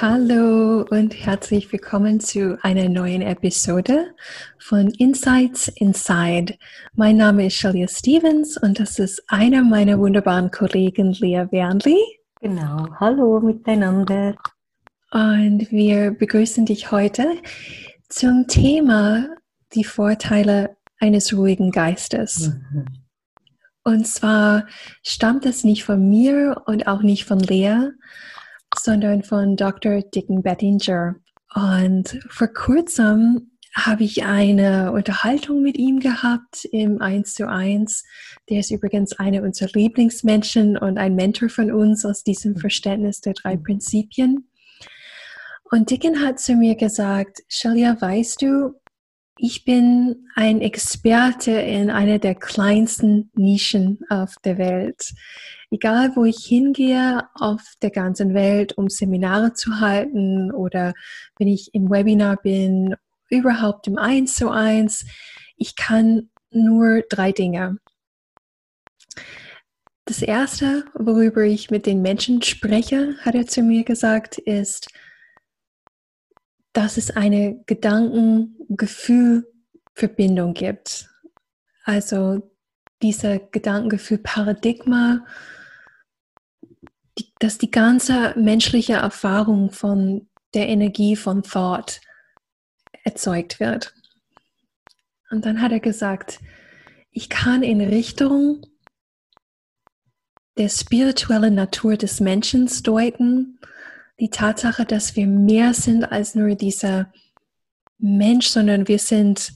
Hallo und herzlich willkommen zu einer neuen Episode von Insights Inside. Mein Name ist Shalia Stevens und das ist einer meiner wunderbaren Kollegen Lea Wernli. Genau, hallo miteinander. Und wir begrüßen dich heute zum Thema die Vorteile eines ruhigen Geistes. Mhm. Und zwar stammt es nicht von mir und auch nicht von Lea, sondern von Dr. Dicken Bettinger. Und vor kurzem habe ich eine Unterhaltung mit ihm gehabt im 1 zu 1. Der ist übrigens einer unserer Lieblingsmenschen und ein Mentor von uns aus diesem Verständnis der drei Prinzipien. Und Dicken hat zu mir gesagt, Shalia, weißt du, ich bin ein Experte in einer der kleinsten Nischen auf der Welt egal wo ich hingehe auf der ganzen Welt, um Seminare zu halten oder wenn ich im Webinar bin, überhaupt im Eins zu eins, ich kann nur drei Dinge. Das erste, worüber ich mit den Menschen spreche, hat er zu mir gesagt, ist, dass es eine Gedankengefühl-Verbindung gibt. Also dieser Gedankengefühl-Paradigma dass die ganze menschliche Erfahrung von der Energie von Thought erzeugt wird. Und dann hat er gesagt, ich kann in Richtung der spirituellen Natur des Menschen deuten, die Tatsache, dass wir mehr sind als nur dieser Mensch, sondern wir sind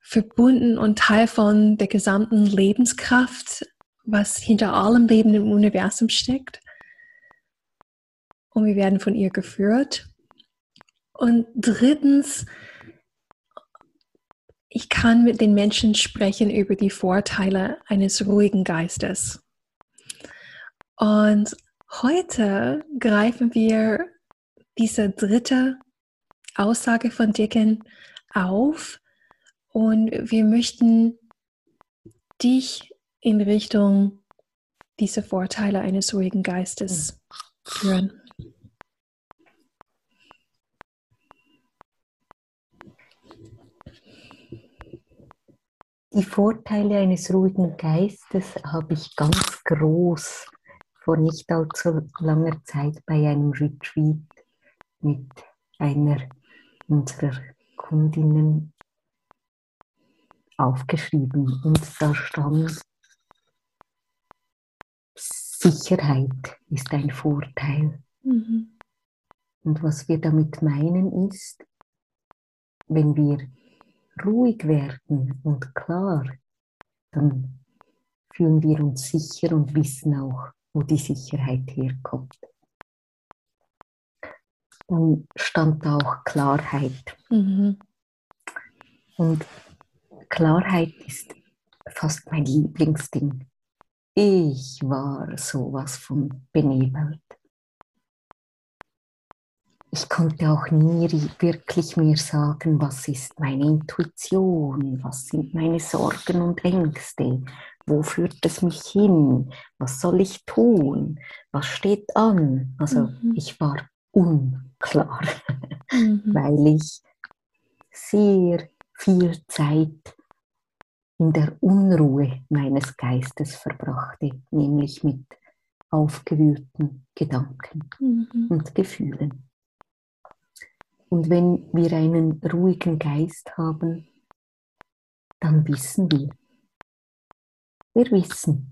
verbunden und Teil von der gesamten Lebenskraft, was hinter allem Leben im Universum steckt und wir werden von ihr geführt. Und drittens, ich kann mit den Menschen sprechen über die Vorteile eines ruhigen Geistes. Und heute greifen wir diese dritte Aussage von Dicken auf und wir möchten dich in Richtung dieser Vorteile eines ruhigen Geistes führen. Die Vorteile eines ruhigen Geistes habe ich ganz groß vor nicht allzu langer Zeit bei einem Retreat mit einer unserer Kundinnen aufgeschrieben. Und da stand, Sicherheit ist ein Vorteil. Mhm. Und was wir damit meinen ist, wenn wir ruhig werden und klar, dann fühlen wir uns sicher und wissen auch, wo die Sicherheit herkommt. Dann stand da auch Klarheit. Mhm. Und Klarheit ist fast mein Lieblingsding. Ich war sowas von benebelt ich konnte auch nie wirklich mir sagen, was ist meine Intuition, was sind meine Sorgen und Ängste, wo führt es mich hin, was soll ich tun, was steht an. Also mhm. ich war unklar, mhm. weil ich sehr viel Zeit in der Unruhe meines Geistes verbrachte, nämlich mit aufgewühlten Gedanken mhm. und Gefühlen. Und wenn wir einen ruhigen Geist haben, dann wissen wir. Wir wissen.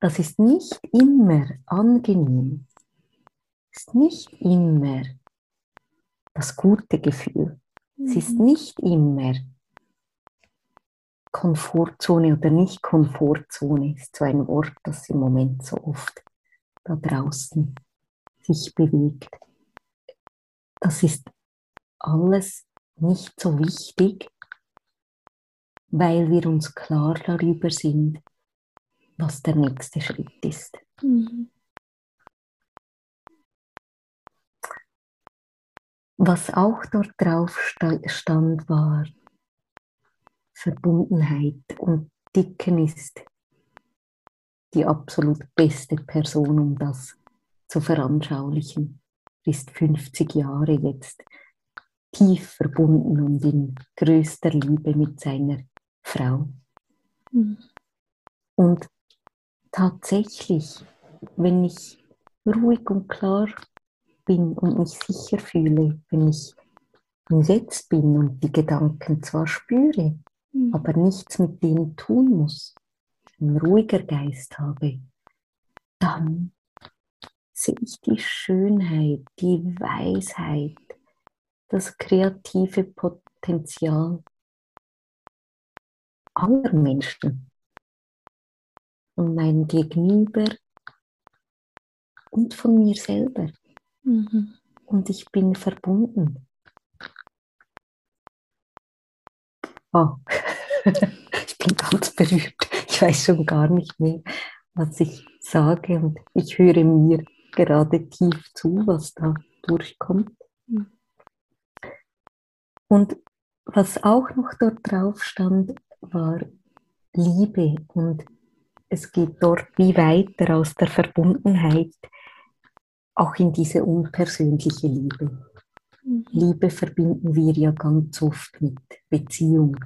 Das ist nicht immer angenehm. Ist nicht immer das gute Gefühl. Es ist mhm. nicht immer Komfortzone oder nicht Komfortzone ist so ein Wort, das im Moment so oft da draußen sich bewegt. Das ist alles nicht so wichtig, weil wir uns klar darüber sind, was der nächste Schritt ist. Mhm. Was auch dort drauf stand, war Verbundenheit und Dicken ist die absolut beste Person, um das zu veranschaulichen. Ist 50 Jahre jetzt tief verbunden und in größter Liebe mit seiner Frau. Mhm. Und tatsächlich, wenn ich ruhig und klar bin und mich sicher fühle, wenn ich im Jetzt bin und die Gedanken zwar spüre, mhm. aber nichts mit denen tun muss, ein ruhiger Geist habe, dann sehe ich die Schönheit, die Weisheit, das kreative Potenzial aller Menschen und mein Gegenüber und von mir selber. Mhm. Und ich bin verbunden. Oh. ich bin ganz berührt. Ich weiß schon gar nicht mehr, was ich sage und ich höre mir gerade tief zu, was da durchkommt. Mhm. Und was auch noch dort drauf stand, war Liebe und es geht dort wie weiter aus der Verbundenheit auch in diese unpersönliche Liebe. Mhm. Liebe verbinden wir ja ganz oft mit Beziehung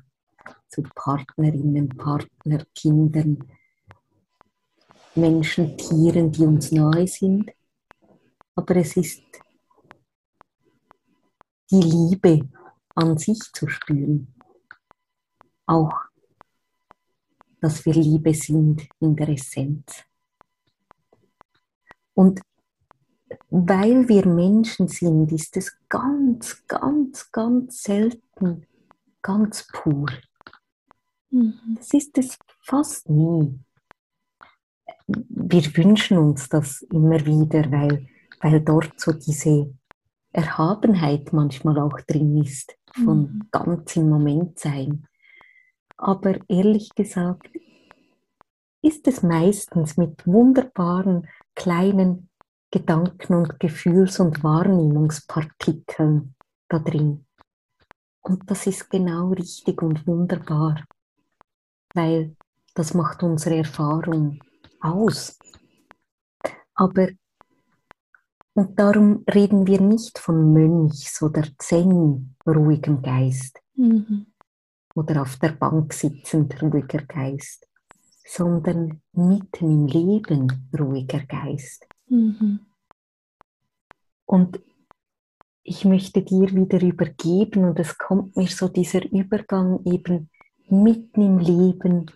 zu Partnerinnen, Partner, Kindern, Menschen, Tieren, die uns nahe sind. Aber es ist die Liebe an sich zu spüren. Auch dass wir Liebe sind in der Essenz. Und weil wir Menschen sind, ist es ganz, ganz, ganz selten ganz pur. Mhm. Das ist es fast nie. Wir wünschen uns das immer wieder, weil, weil dort so diese Erhabenheit manchmal auch drin ist, von mhm. ganz im Moment sein. Aber ehrlich gesagt ist es meistens mit wunderbaren kleinen Gedanken und Gefühls- und Wahrnehmungspartikeln da drin. Und das ist genau richtig und wunderbar, weil das macht unsere Erfahrung aus. Aber, und darum reden wir nicht von Mönchs oder Zen ruhigem Geist, mhm oder auf der Bank sitzend ruhiger Geist, sondern mitten im Leben ruhiger Geist. Mhm. Und ich möchte dir wieder übergeben und es kommt mir so dieser Übergang eben mitten im Leben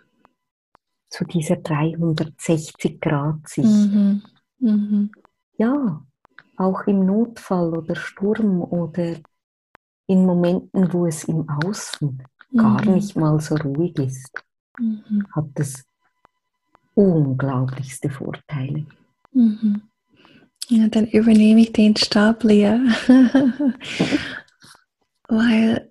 zu dieser 360 Grad Sicht. Mhm. Mhm. Ja, auch im Notfall oder Sturm oder in Momenten, wo es im Außen gar mhm. nicht mal so ruhig ist, mhm. hat es unglaublichste Vorteile. Mhm. Ja, dann übernehme ich den Stab, Lea. Weil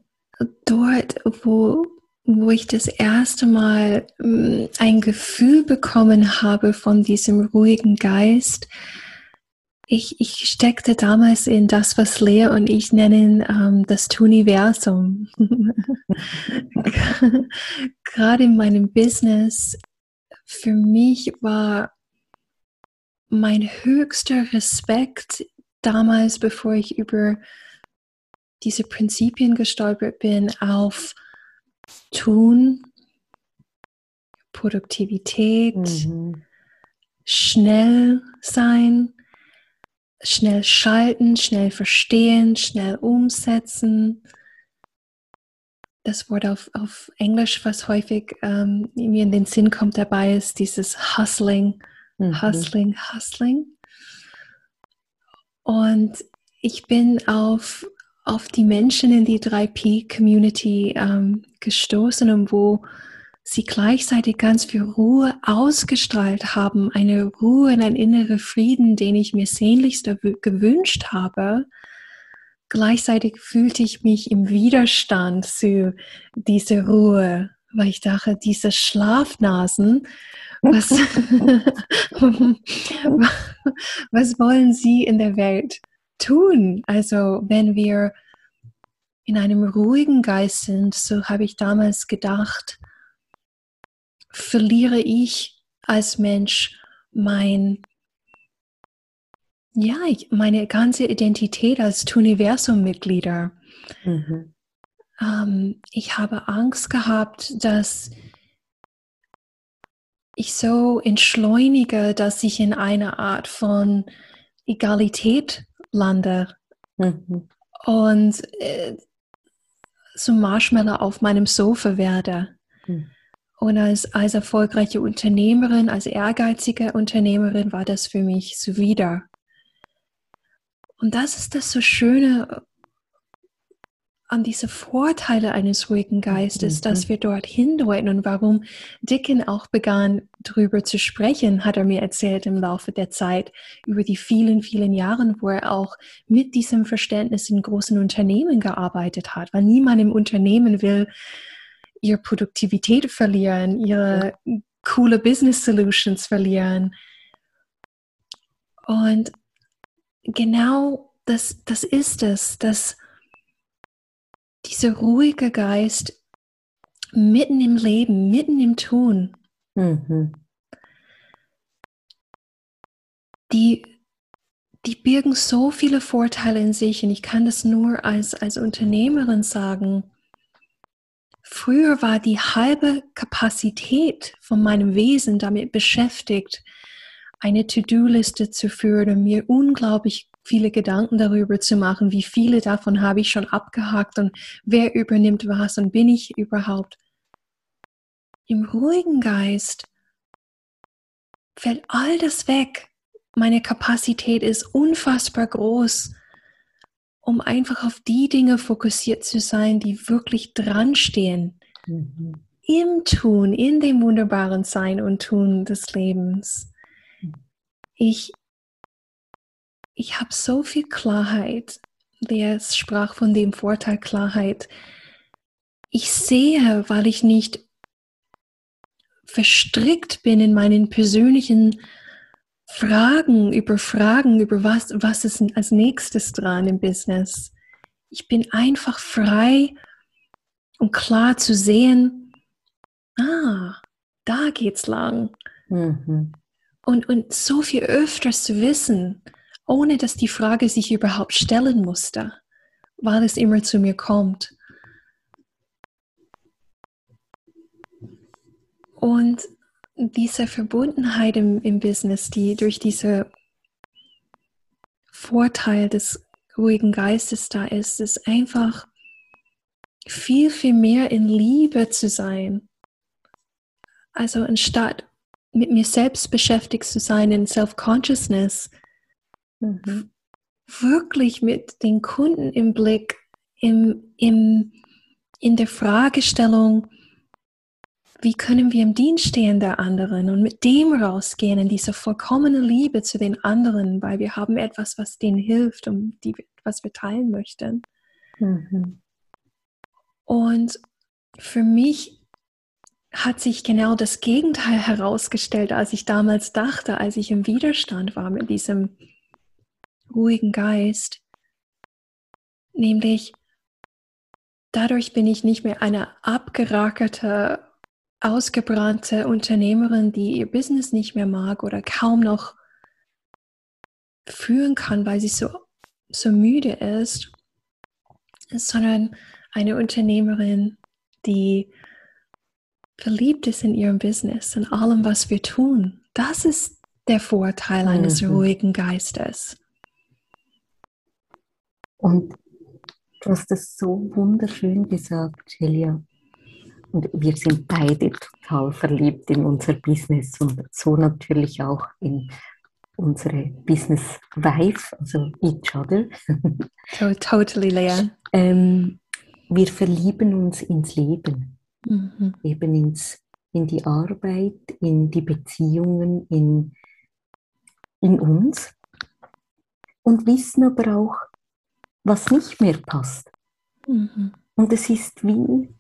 dort, wo, wo ich das erste Mal mm, ein Gefühl bekommen habe von diesem ruhigen Geist, ich, ich steckte damals in das, was Lea und ich nennen ähm, das Tuniversum. Gerade in meinem Business, für mich war mein höchster Respekt damals, bevor ich über diese Prinzipien gestolpert bin, auf Tun, Produktivität, mhm. schnell sein, schnell schalten, schnell verstehen, schnell umsetzen. Das Wort auf, auf Englisch, was häufig ähm, mir in den Sinn kommt dabei, ist dieses Hustling, mhm. Hustling, Hustling. Und ich bin auf, auf die Menschen in die 3P-Community ähm, gestoßen und wo sie gleichzeitig ganz viel Ruhe ausgestrahlt haben, eine Ruhe und ein innerer Frieden, den ich mir sehnlichst gewünscht habe. Gleichzeitig fühlte ich mich im Widerstand zu dieser Ruhe, weil ich dachte, diese Schlafnasen, was, was wollen sie in der Welt tun? Also wenn wir in einem ruhigen Geist sind, so habe ich damals gedacht, verliere ich als Mensch mein, ja, meine ganze Identität als Universum-Mitglieder. Mhm. Ähm, ich habe Angst gehabt, dass ich so entschleunige, dass ich in einer Art von Egalität lande. Mhm. Und äh, so Marshmallow auf meinem Sofa werde. Mhm. Und als, als erfolgreiche Unternehmerin, als ehrgeizige Unternehmerin war das für mich zuwider. Und das ist das so Schöne an diese Vorteile eines ruhigen Geistes, mhm. dass wir dort hindeuten und warum Dicken auch begann, darüber zu sprechen, hat er mir erzählt im Laufe der Zeit, über die vielen, vielen Jahre, wo er auch mit diesem Verständnis in großen Unternehmen gearbeitet hat, weil niemand im Unternehmen will ihre Produktivität verlieren, ihre ja. coole Business Solutions verlieren. Und genau das, das ist es, dass dieser ruhige Geist mitten im Leben, mitten im Tun, mhm. die, die birgen so viele Vorteile in sich und ich kann das nur als, als Unternehmerin sagen. Früher war die halbe Kapazität von meinem Wesen damit beschäftigt, eine To-Do-Liste zu führen und mir unglaublich viele Gedanken darüber zu machen, wie viele davon habe ich schon abgehakt und wer übernimmt was und bin ich überhaupt. Im ruhigen Geist fällt all das weg. Meine Kapazität ist unfassbar groß, um einfach auf die Dinge fokussiert zu sein, die wirklich dran stehen. Mhm. Im Tun, in dem wunderbaren Sein und Tun des Lebens. Mhm. Ich ich habe so viel Klarheit. Der sprach von dem Vorteil Klarheit. Ich sehe, weil ich nicht verstrickt bin in meinen persönlichen Fragen über Fragen über was, was ist als nächstes dran im Business. Ich bin einfach frei und klar zu sehen, ah, da geht's lang. Mhm. Und, und so viel öfters zu wissen, ohne dass die Frage sich überhaupt stellen musste, weil es immer zu mir kommt. Und diese Verbundenheit im, im Business, die durch diese Vorteil des ruhigen Geistes da ist, ist einfach viel, viel mehr in Liebe zu sein. Also anstatt mit mir selbst beschäftigt zu sein in Self-Consciousness, Mhm. Wirklich mit den Kunden im Blick, im, im, in der Fragestellung, wie können wir im Dienst stehen der anderen und mit dem rausgehen in diese vollkommene Liebe zu den anderen, weil wir haben etwas, was denen hilft und die, was wir teilen möchten. Mhm. Und für mich hat sich genau das Gegenteil herausgestellt, als ich damals dachte, als ich im Widerstand war mit diesem ruhigen Geist. Nämlich dadurch bin ich nicht mehr eine abgerackerte, ausgebrannte Unternehmerin, die ihr Business nicht mehr mag oder kaum noch führen kann, weil sie so, so müde ist, sondern eine Unternehmerin, die verliebt ist in ihrem Business, in allem, was wir tun. Das ist der Vorteil eines mhm. ruhigen Geistes. Und du hast es so wunderschön gesagt, Celia. Und wir sind beide total verliebt in unser Business und so natürlich auch in unsere Business Wife, also each other. totally, Lea. Ähm, wir verlieben uns ins Leben, mhm. eben ins in die Arbeit, in die Beziehungen, in, in uns und wissen aber auch, was nicht mehr passt. Mhm. Und es ist wie,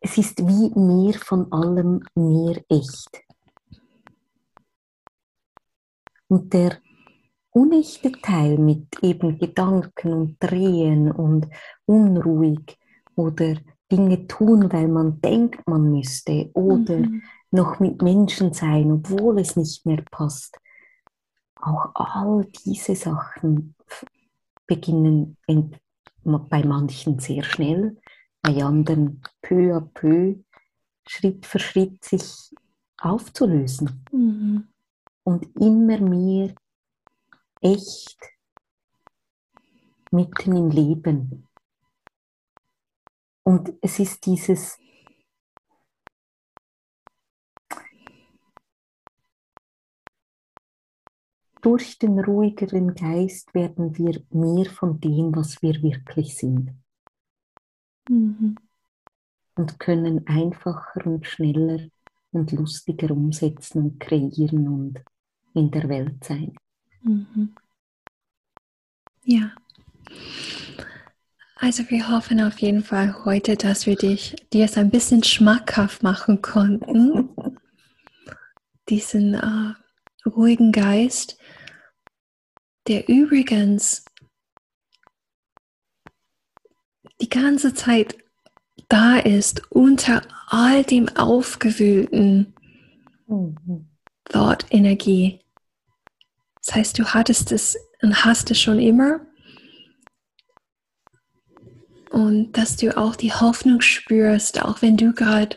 es ist wie mehr von allem mehr echt. Und der unechte Teil mit eben Gedanken und Drehen und unruhig oder Dinge tun, weil man denkt, man müsste oder mhm. noch mit Menschen sein, obwohl es nicht mehr passt. Auch all diese Sachen beginnen bei manchen sehr schnell, bei anderen peu à peu, Schritt für Schritt sich aufzulösen. Mhm. Und immer mehr echt mitten im Leben. Und es ist dieses durch den ruhigeren Geist werden wir mehr von dem, was wir wirklich sind. Mhm. Und können einfacher und schneller und lustiger umsetzen und kreieren und in der Welt sein. Mhm. Ja. Also wir hoffen auf jeden Fall heute, dass wir dich, dir es ein bisschen schmackhaft machen konnten. Diesen äh, ruhigen Geist, der übrigens die ganze Zeit da ist unter all dem aufgewühlten. Thought-Energie. Das heißt, du hattest es und hast es schon immer. Und dass du auch die Hoffnung spürst, auch wenn du gerade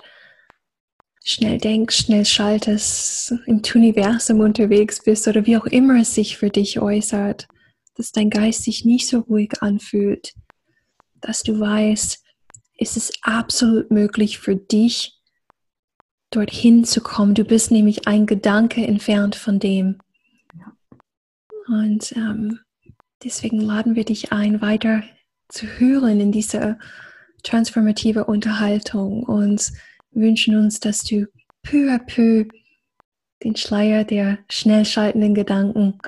schnell denkst, schnell schaltest, im Universum unterwegs bist oder wie auch immer es sich für dich äußert, dass dein Geist sich nicht so ruhig anfühlt, dass du weißt, es ist absolut möglich für dich, dorthin zu kommen. Du bist nämlich ein Gedanke entfernt von dem. Und ähm, deswegen laden wir dich ein, weiter zu hören in diese transformative Unterhaltung und wünschen uns, dass du peu à peu den Schleier der schnell schaltenden Gedanken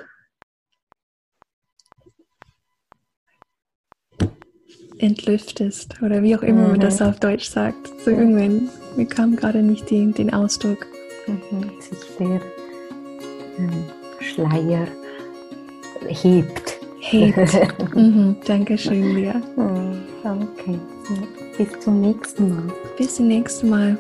entlüftest oder wie auch immer mhm. man das mhm. auf Deutsch sagt. So irgendwann, mir kam gerade nicht die, den Ausdruck. Mhm. Sich der ähm, Schleier hebt. Hebt. mhm, Dankeschön, Lia. Okay. Bis zum nächsten Mal. Bis zum nächsten Mal.